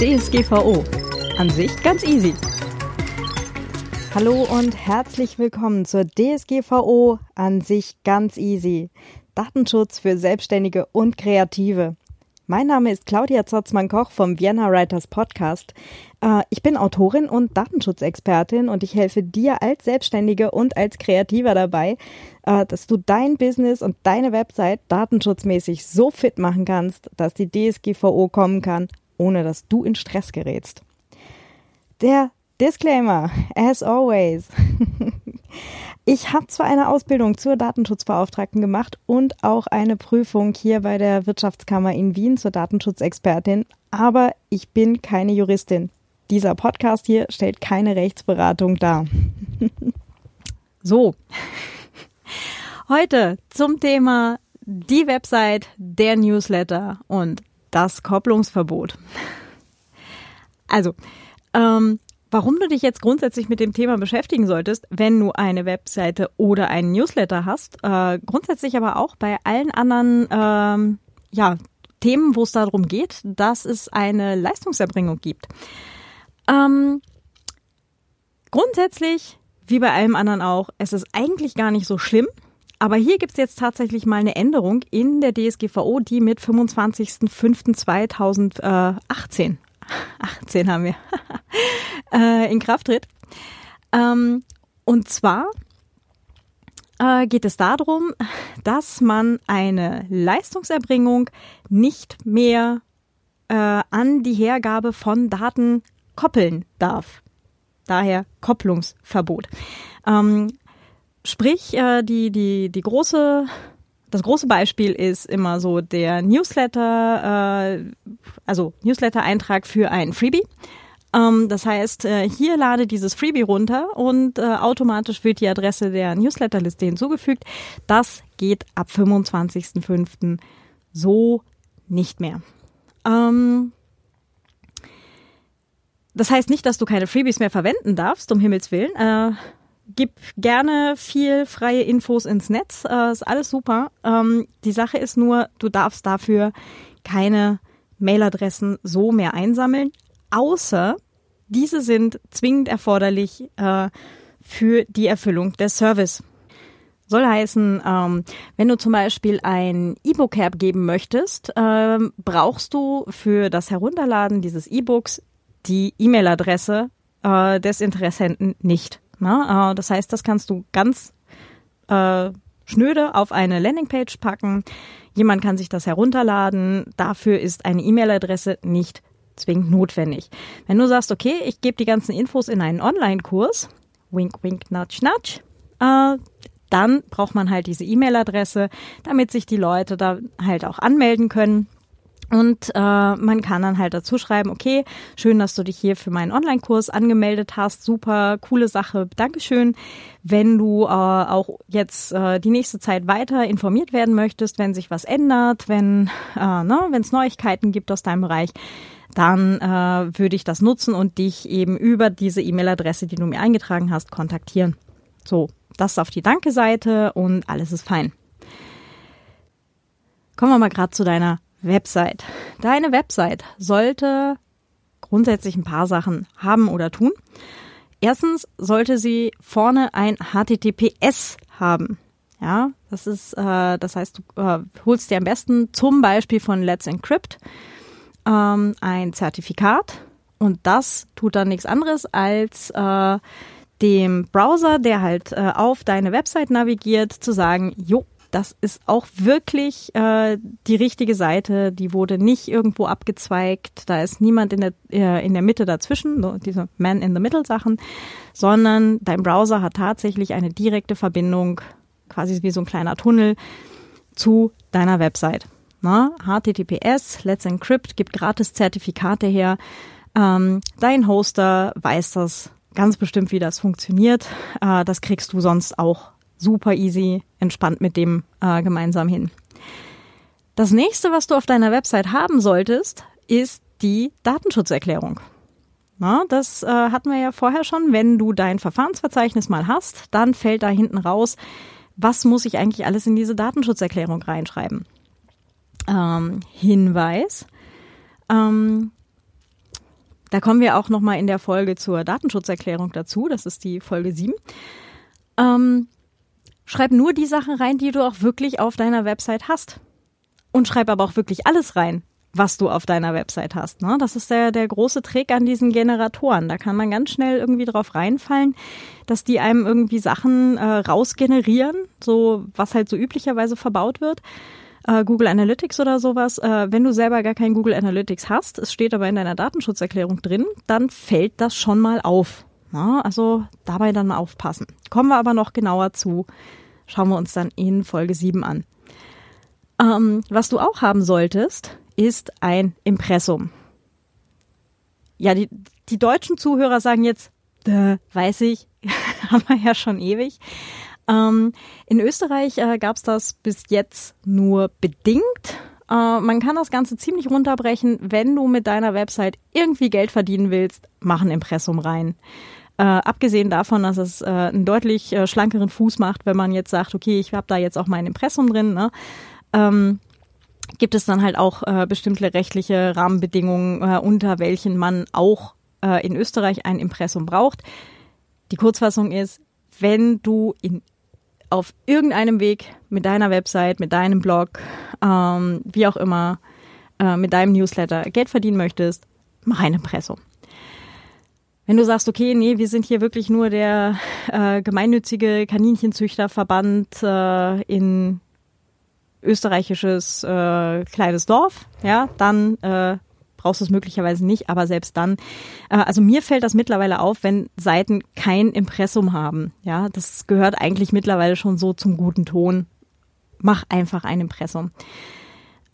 DSGVO. An sich ganz easy. Hallo und herzlich willkommen zur DSGVO. An sich ganz easy. Datenschutz für Selbstständige und Kreative. Mein Name ist Claudia Zotzmann-Koch vom Vienna Writers Podcast. Äh, ich bin Autorin und Datenschutzexpertin und ich helfe dir als Selbstständige und als Kreativer dabei, äh, dass du dein Business und deine Website datenschutzmäßig so fit machen kannst, dass die DSGVO kommen kann, ohne dass du in Stress gerätst. Der Disclaimer, as always. Ich habe zwar eine Ausbildung zur Datenschutzbeauftragten gemacht und auch eine Prüfung hier bei der Wirtschaftskammer in Wien zur Datenschutzexpertin, aber ich bin keine Juristin. Dieser Podcast hier stellt keine Rechtsberatung dar. so. Heute zum Thema die Website, der Newsletter und das Kopplungsverbot. Also, ähm, warum du dich jetzt grundsätzlich mit dem Thema beschäftigen solltest, wenn du eine Webseite oder einen Newsletter hast. Äh, grundsätzlich aber auch bei allen anderen ähm, ja, Themen, wo es darum geht, dass es eine Leistungserbringung gibt. Ähm, grundsätzlich, wie bei allem anderen auch, es ist eigentlich gar nicht so schlimm. Aber hier gibt es jetzt tatsächlich mal eine Änderung in der DSGVO, die mit 25.05.2018 18 haben wir, äh, in Kraft tritt. Ähm, und zwar äh, geht es darum, dass man eine Leistungserbringung nicht mehr äh, an die Hergabe von Daten koppeln darf. Daher Kopplungsverbot. Ähm, sprich, äh, die, die, die große das große Beispiel ist immer so der Newsletter, äh, also Newsletter-Eintrag für ein Freebie. Ähm, das heißt, äh, hier lade dieses Freebie runter und automatisch wird die Adresse der Newsletterliste hinzugefügt. Das geht ab 25.05. so nicht mehr. Ähm, das heißt nicht, dass du keine Freebies mehr verwenden darfst, um Himmels Willen. Gib gerne viel freie Infos ins Netz. Äh, ist alles super. Ähm, die Sache ist nur, du darfst dafür keine Mailadressen so mehr einsammeln, außer diese sind zwingend erforderlich äh, für die Erfüllung des Service. Soll heißen, ähm, wenn du zum Beispiel ein E-Book hergeben möchtest, äh, brauchst du für das Herunterladen dieses E-Books die E-Mail-Adresse äh, des Interessenten nicht. Ne? Das heißt, das kannst du ganz äh, schnöde auf eine Landingpage packen. Jemand kann sich das herunterladen. Dafür ist eine E-Mail-Adresse nicht zwingend notwendig. Wenn du sagst, okay, ich gebe die ganzen Infos in einen Online-Kurs, wink, wink, nudge, nudge, äh, dann braucht man halt diese E-Mail-Adresse, damit sich die Leute da halt auch anmelden können. Und äh, man kann dann halt dazu schreiben, okay, schön, dass du dich hier für meinen Online-Kurs angemeldet hast. Super, coole Sache. Dankeschön. Wenn du äh, auch jetzt äh, die nächste Zeit weiter informiert werden möchtest, wenn sich was ändert, wenn äh, ne, es Neuigkeiten gibt aus deinem Bereich, dann äh, würde ich das nutzen und dich eben über diese E-Mail-Adresse, die du mir eingetragen hast, kontaktieren. So, das auf die Danke-Seite und alles ist fein. Kommen wir mal gerade zu deiner Website. Deine Website sollte grundsätzlich ein paar Sachen haben oder tun. Erstens sollte sie vorne ein HTTPS haben. Ja, das ist, äh, das heißt, du äh, holst dir am besten zum Beispiel von Let's Encrypt ähm, ein Zertifikat und das tut dann nichts anderes als äh, dem Browser, der halt äh, auf deine Website navigiert, zu sagen, jo, das ist auch wirklich äh, die richtige Seite. Die wurde nicht irgendwo abgezweigt. Da ist niemand in der, äh, in der Mitte dazwischen, so diese Man-in-the-Middle-Sachen, sondern dein Browser hat tatsächlich eine direkte Verbindung, quasi wie so ein kleiner Tunnel, zu deiner Website. Na, HTTPS, Let's Encrypt gibt gratis Zertifikate her. Ähm, dein Hoster weiß das ganz bestimmt, wie das funktioniert. Äh, das kriegst du sonst auch super easy, entspannt mit dem äh, gemeinsam hin. Das nächste, was du auf deiner Website haben solltest, ist die Datenschutzerklärung. Na, das äh, hatten wir ja vorher schon. Wenn du dein Verfahrensverzeichnis mal hast, dann fällt da hinten raus, was muss ich eigentlich alles in diese Datenschutzerklärung reinschreiben. Ähm, Hinweis. Ähm, Da kommen wir auch nochmal in der Folge zur Datenschutzerklärung dazu. Das ist die Folge 7. Ähm, schreib nur die Sachen rein, die du auch wirklich auf deiner Website hast. Und schreib aber auch wirklich alles rein, was du auf deiner Website hast. Ne? Das ist der, der große Trick an diesen Generatoren. Da kann man ganz schnell irgendwie drauf reinfallen, dass die einem irgendwie Sachen äh, rausgenerieren, so was halt so üblicherweise verbaut wird. Äh, Google Analytics oder sowas. Äh, wenn du selber gar kein Google Analytics hast, es steht aber in deiner Datenschutzerklärung drin, dann fällt das schon mal auf. Na, also dabei dann aufpassen. Kommen wir aber noch genauer zu. Schauen wir uns dann in Folge 7 an. Ähm, was du auch haben solltest, ist ein Impressum. Ja, die, die deutschen Zuhörer sagen jetzt, weiß ich, haben wir ja schon ewig. Ähm, in Österreich äh, gab es das bis jetzt nur bedingt. Äh, man kann das Ganze ziemlich runterbrechen. Wenn du mit deiner Website irgendwie Geld verdienen willst, mach ein Impressum rein. Äh, abgesehen davon, dass es äh, einen deutlich äh, schlankeren Fuß macht, wenn man jetzt sagt, okay, ich habe da jetzt auch mein Impressum drin, ne? ähm, gibt es dann halt auch äh, bestimmte rechtliche Rahmenbedingungen, äh, unter welchen man auch äh, in Österreich ein Impressum braucht. Die Kurzfassung ist, wenn du in, auf irgendeinem Weg mit deiner Website, mit deinem Blog, ähm, wie auch immer, äh, mit deinem Newsletter Geld verdienen möchtest, mach ein Impressum. Wenn du sagst, okay, nee, wir sind hier wirklich nur der äh, gemeinnützige Kaninchenzüchterverband äh, in österreichisches äh, kleines Dorf, ja, dann äh, brauchst du es möglicherweise nicht, aber selbst dann, äh, also mir fällt das mittlerweile auf, wenn Seiten kein Impressum haben, ja, das gehört eigentlich mittlerweile schon so zum guten Ton. Mach einfach ein Impressum.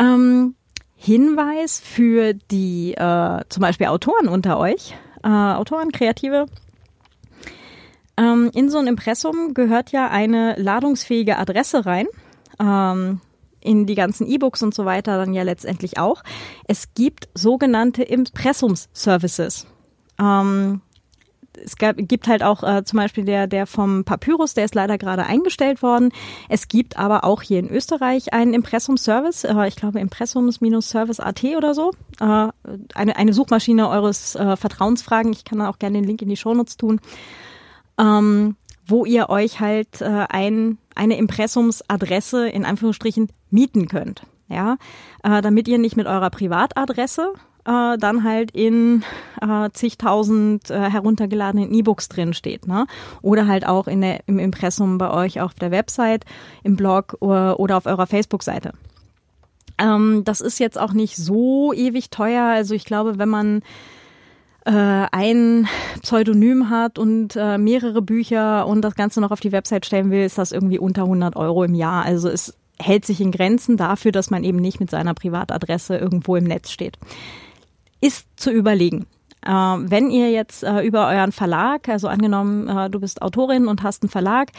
Ähm, Hinweis für die äh, zum Beispiel Autoren unter euch, äh, Autoren, Kreative. Ähm, in so ein Impressum gehört ja eine ladungsfähige Adresse rein. Ähm, in die ganzen E-Books und so weiter dann ja letztendlich auch. Es gibt sogenannte Impressums-Services. Ähm, es gab, gibt halt auch äh, zum Beispiel der, der vom Papyrus, der ist leider gerade eingestellt worden. Es gibt aber auch hier in Österreich einen Impressum-Service, äh, ich glaube Impressums-Service.at oder so. Äh, eine, eine Suchmaschine eures äh, Vertrauensfragen. Ich kann da auch gerne den Link in die Shownotes tun. Ähm, wo ihr euch halt äh, ein, eine Impressumsadresse in Anführungsstrichen mieten könnt. Ja, äh, damit ihr nicht mit eurer Privatadresse äh, dann halt in äh, zigtausend äh, heruntergeladenen E-Books drin steht, ne? Oder halt auch in der, im Impressum bei euch auf der Website, im Blog oder, oder auf eurer Facebook-Seite. Ähm, das ist jetzt auch nicht so ewig teuer. Also ich glaube, wenn man äh, ein Pseudonym hat und äh, mehrere Bücher und das Ganze noch auf die Website stellen will, ist das irgendwie unter 100 Euro im Jahr. Also es hält sich in Grenzen dafür, dass man eben nicht mit seiner Privatadresse irgendwo im Netz steht. Ist zu überlegen. Äh, wenn ihr jetzt äh, über euren Verlag, also angenommen, äh, du bist Autorin und hast einen Verlag,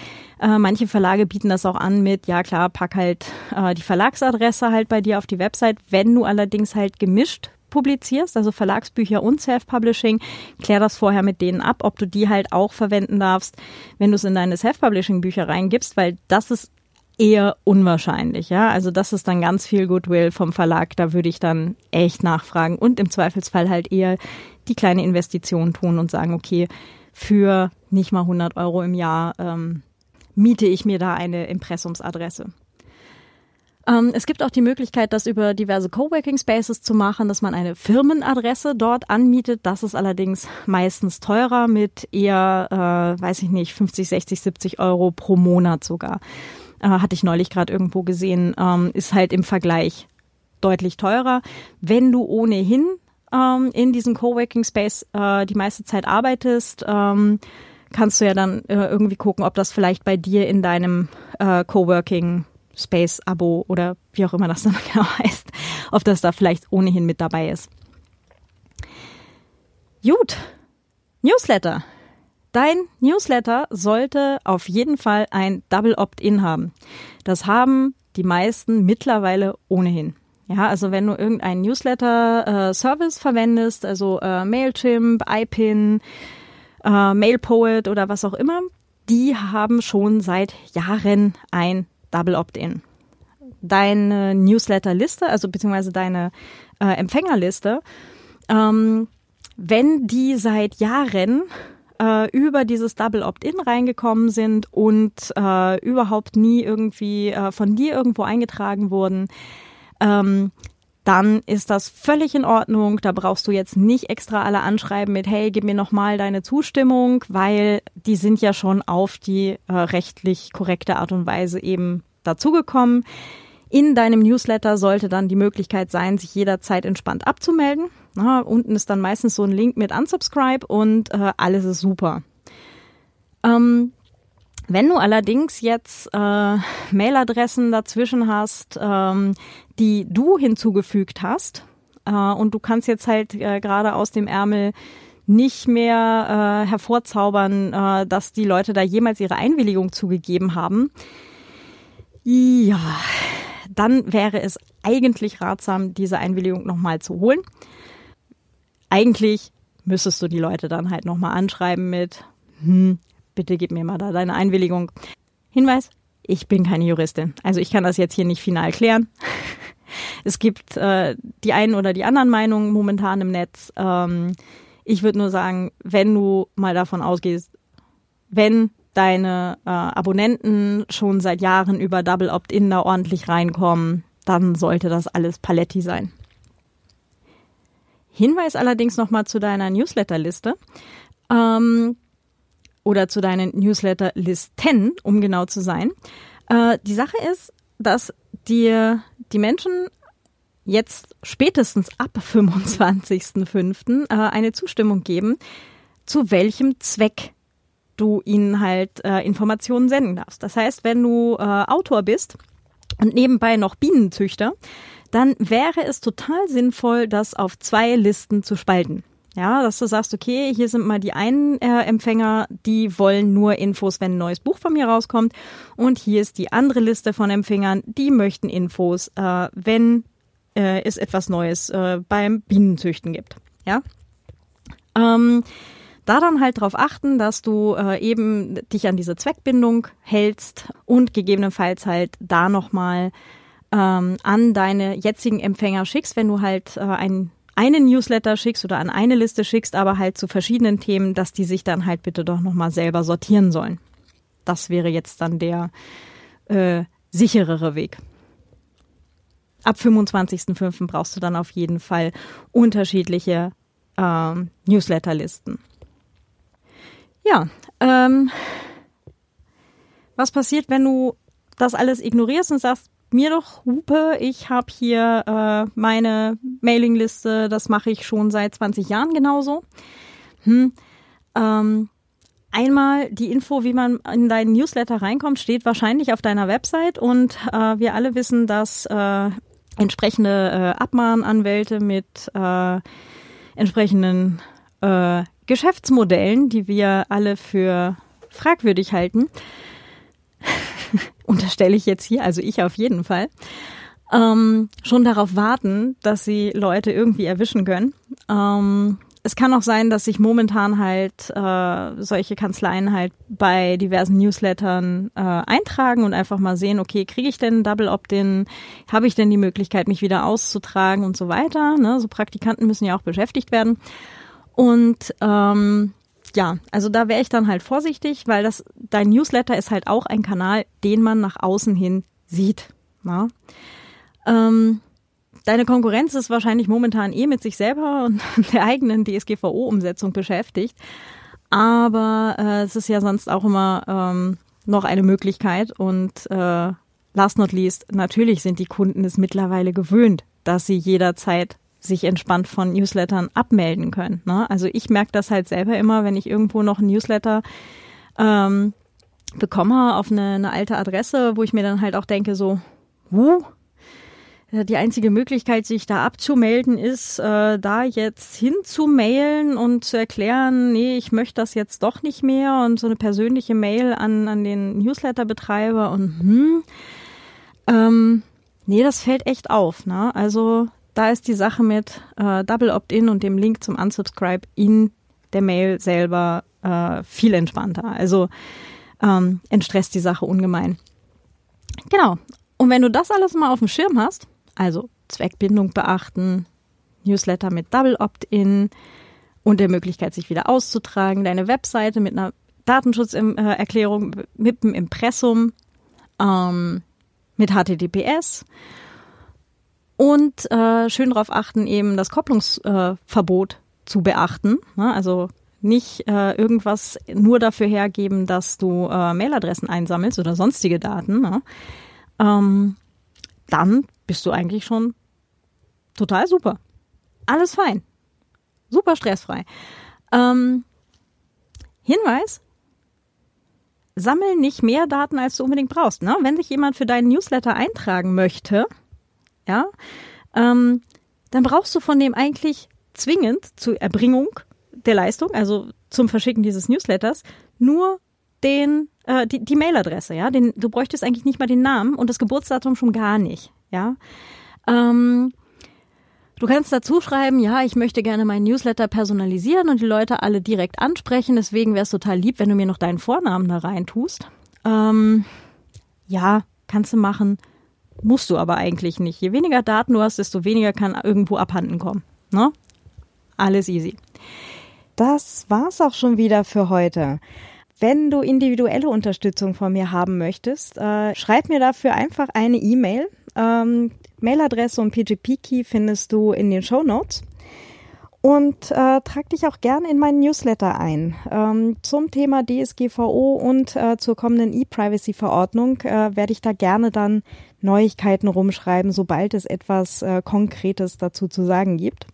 äh, manche Verlage bieten das auch an mit, ja klar, pack halt äh, die Verlagsadresse halt bei dir auf die Website. Wenn du allerdings halt gemischt publizierst, also Verlagsbücher und Self-Publishing, klär das vorher mit denen ab, ob du die halt auch verwenden darfst, wenn du es in deine Self-Publishing-Bücher reingibst, weil das ist eher unwahrscheinlich, ja. Also das ist dann ganz viel Goodwill vom Verlag, da würde ich dann echt nachfragen und im Zweifelsfall halt eher die kleine Investition tun und sagen, okay, für nicht mal 100 Euro im Jahr ähm, miete ich mir da eine Impressumsadresse. Ähm, es gibt auch die Möglichkeit, das über diverse Coworking Spaces zu machen, dass man eine Firmenadresse dort anmietet. Das ist allerdings meistens teurer mit eher, äh, weiß ich nicht, 50, 60, 70 Euro pro Monat sogar. Äh, hatte ich neulich gerade irgendwo gesehen, ähm, ist halt im Vergleich deutlich teurer. Wenn du ohnehin ähm, in diesem Coworking Space äh, die meiste Zeit arbeitest, ähm, kannst du ja dann äh, irgendwie gucken, ob das vielleicht bei dir in deinem äh, Coworking Space-Abo oder wie auch immer das dann genau heißt, ob das da vielleicht ohnehin mit dabei ist. Gut, Newsletter. Dein Newsletter sollte auf jeden Fall ein Double Opt-in haben. Das haben die meisten mittlerweile ohnehin. Ja, also wenn du irgendeinen Newsletter-Service äh, verwendest, also äh, Mailchimp, iPin, äh, MailPoet oder was auch immer, die haben schon seit Jahren ein Double Opt-in. Deine Newsletter-Liste, also beziehungsweise deine äh, Empfängerliste, ähm, wenn die seit Jahren äh, über dieses Double Opt-in reingekommen sind und äh, überhaupt nie irgendwie äh, von dir irgendwo eingetragen wurden, ähm, dann ist das völlig in Ordnung. Da brauchst du jetzt nicht extra alle anschreiben mit, hey, gib mir nochmal deine Zustimmung, weil die sind ja schon auf die äh, rechtlich korrekte Art und Weise eben dazugekommen. In deinem Newsletter sollte dann die Möglichkeit sein, sich jederzeit entspannt abzumelden. Na, unten ist dann meistens so ein Link mit Unsubscribe und äh, alles ist super. Ähm, wenn du allerdings jetzt äh, Mailadressen dazwischen hast, ähm, die du hinzugefügt hast, äh, und du kannst jetzt halt äh, gerade aus dem Ärmel nicht mehr äh, hervorzaubern, äh, dass die Leute da jemals ihre Einwilligung zugegeben haben, ja, dann wäre es eigentlich ratsam, diese Einwilligung nochmal zu holen. Eigentlich müsstest du die Leute dann halt nochmal anschreiben mit, hm, bitte gib mir mal da deine Einwilligung. Hinweis, ich bin keine Juristin. Also ich kann das jetzt hier nicht final klären. Es gibt äh, die einen oder die anderen Meinungen momentan im Netz. Ähm, ich würde nur sagen, wenn du mal davon ausgehst, wenn deine äh, Abonnenten schon seit Jahren über Double Opt-in da ordentlich reinkommen, dann sollte das alles Paletti sein. Hinweis allerdings nochmal zu deiner Newsletterliste ähm, oder zu deinen Newsletterlisten, um genau zu sein. Äh, die Sache ist, dass dir die Menschen jetzt spätestens ab 25.05. Äh, eine Zustimmung geben, zu welchem Zweck du ihnen halt äh, Informationen senden darfst. Das heißt, wenn du äh, Autor bist und nebenbei noch Bienenzüchter, dann wäre es total sinnvoll, das auf zwei Listen zu spalten. Ja, dass du sagst, okay, hier sind mal die einen äh, Empfänger, die wollen nur Infos, wenn ein neues Buch von mir rauskommt. Und hier ist die andere Liste von Empfängern, die möchten Infos, äh, wenn äh, es etwas Neues äh, beim Bienenzüchten gibt. Ja. Ähm, da dann halt darauf achten, dass du äh, eben dich an diese Zweckbindung hältst und gegebenenfalls halt da nochmal ähm, an deine jetzigen Empfänger schickst, wenn du halt äh, ein, einen Newsletter schickst oder an eine Liste schickst, aber halt zu verschiedenen Themen, dass die sich dann halt bitte doch nochmal selber sortieren sollen. Das wäre jetzt dann der äh, sicherere Weg. Ab 25.05. brauchst du dann auf jeden Fall unterschiedliche ähm, Newsletterlisten. Ja, ähm, was passiert, wenn du das alles ignorierst und sagst, mir doch Hupe, ich habe hier äh, meine Mailingliste, das mache ich schon seit 20 Jahren genauso. Hm, ähm, einmal die Info, wie man in deinen Newsletter reinkommt, steht wahrscheinlich auf deiner Website. Und äh, wir alle wissen, dass äh, entsprechende äh, Abmahnanwälte mit äh, entsprechenden äh, Geschäftsmodellen, die wir alle für fragwürdig halten, unterstelle ich jetzt hier, also ich auf jeden Fall, ähm, schon darauf warten, dass sie Leute irgendwie erwischen können. Ähm, es kann auch sein, dass sich momentan halt äh, solche Kanzleien halt bei diversen Newslettern äh, eintragen und einfach mal sehen, okay, kriege ich denn Double Opt-in? Habe ich denn die Möglichkeit, mich wieder auszutragen und so weiter? Ne? So Praktikanten müssen ja auch beschäftigt werden. Und ähm, ja, also da wäre ich dann halt vorsichtig, weil das dein Newsletter ist halt auch ein Kanal, den man nach außen hin sieht. Ja? Ähm, deine Konkurrenz ist wahrscheinlich momentan eh mit sich selber und der eigenen DSGVO-Umsetzung beschäftigt. Aber äh, es ist ja sonst auch immer ähm, noch eine Möglichkeit und äh, last not least, natürlich sind die Kunden es mittlerweile gewöhnt, dass sie jederzeit sich entspannt von Newslettern abmelden können. Ne? Also ich merke das halt selber immer, wenn ich irgendwo noch ein Newsletter ähm, bekomme auf eine, eine alte Adresse, wo ich mir dann halt auch denke, so, huh, die einzige Möglichkeit, sich da abzumelden, ist, äh, da jetzt hinzumailen und zu erklären, nee, ich möchte das jetzt doch nicht mehr und so eine persönliche Mail an, an den Newsletter-Betreiber und hm, ähm, nee, das fällt echt auf. Ne? Also da ist die Sache mit äh, Double Opt-in und dem Link zum Unsubscribe in der Mail selber äh, viel entspannter. Also ähm, entstresst die Sache ungemein. Genau. Und wenn du das alles mal auf dem Schirm hast, also Zweckbindung beachten, Newsletter mit Double Opt-in und der Möglichkeit, sich wieder auszutragen, deine Webseite mit einer Datenschutzerklärung, mit einem Impressum, ähm, mit HTTPS und äh, schön darauf achten, eben das Kopplungsverbot äh, zu beachten. Ne? Also nicht äh, irgendwas nur dafür hergeben, dass du äh, Mailadressen einsammelst oder sonstige Daten. Ne? Ähm, dann bist du eigentlich schon total super. Alles fein. Super stressfrei. Ähm, Hinweis, sammel nicht mehr Daten, als du unbedingt brauchst. Ne? Wenn sich jemand für deinen Newsletter eintragen möchte, ja, ähm, dann brauchst du von dem eigentlich zwingend zur Erbringung der Leistung, also zum Verschicken dieses Newsletters, nur den äh, die, die Mailadresse, ja. Den, du bräuchtest eigentlich nicht mal den Namen und das Geburtsdatum schon gar nicht, ja. Ähm, Du kannst dazu schreiben, ja, ich möchte gerne meinen Newsletter personalisieren und die Leute alle direkt ansprechen. Deswegen wäre es total lieb, wenn du mir noch deinen Vornamen da rein tust. Ähm, ja, kannst du machen. Musst du aber eigentlich nicht. Je weniger Daten du hast, desto weniger kann irgendwo abhanden kommen. Ne? Alles easy. Das war's auch schon wieder für heute. Wenn du individuelle Unterstützung von mir haben möchtest, äh, schreib mir dafür einfach eine E-Mail. Ähm, Mailadresse und PGP-Key findest du in den Show Notes. Und äh, trag dich auch gerne in meinen Newsletter ein. Ähm, zum Thema DSGVO und äh, zur kommenden E-Privacy-Verordnung äh, werde ich da gerne dann Neuigkeiten rumschreiben, sobald es etwas äh, Konkretes dazu zu sagen gibt.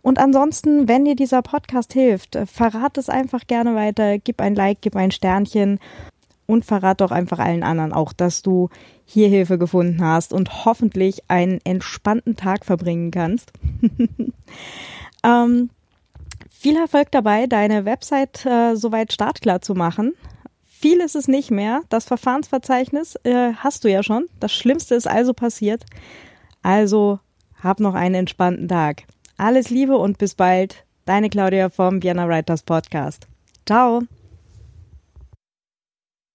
Und ansonsten, wenn dir dieser Podcast hilft, äh, verrat es einfach gerne weiter, gib ein Like, gib ein Sternchen und verrat doch einfach allen anderen auch, dass du hier Hilfe gefunden hast und hoffentlich einen entspannten Tag verbringen kannst. ähm, viel Erfolg dabei, deine Website äh, soweit startklar zu machen. Viel ist es nicht mehr. Das Verfahrensverzeichnis äh, hast du ja schon. Das Schlimmste ist also passiert. Also hab noch einen entspannten Tag. Alles Liebe und bis bald. Deine Claudia vom Vienna Writers Podcast. Ciao.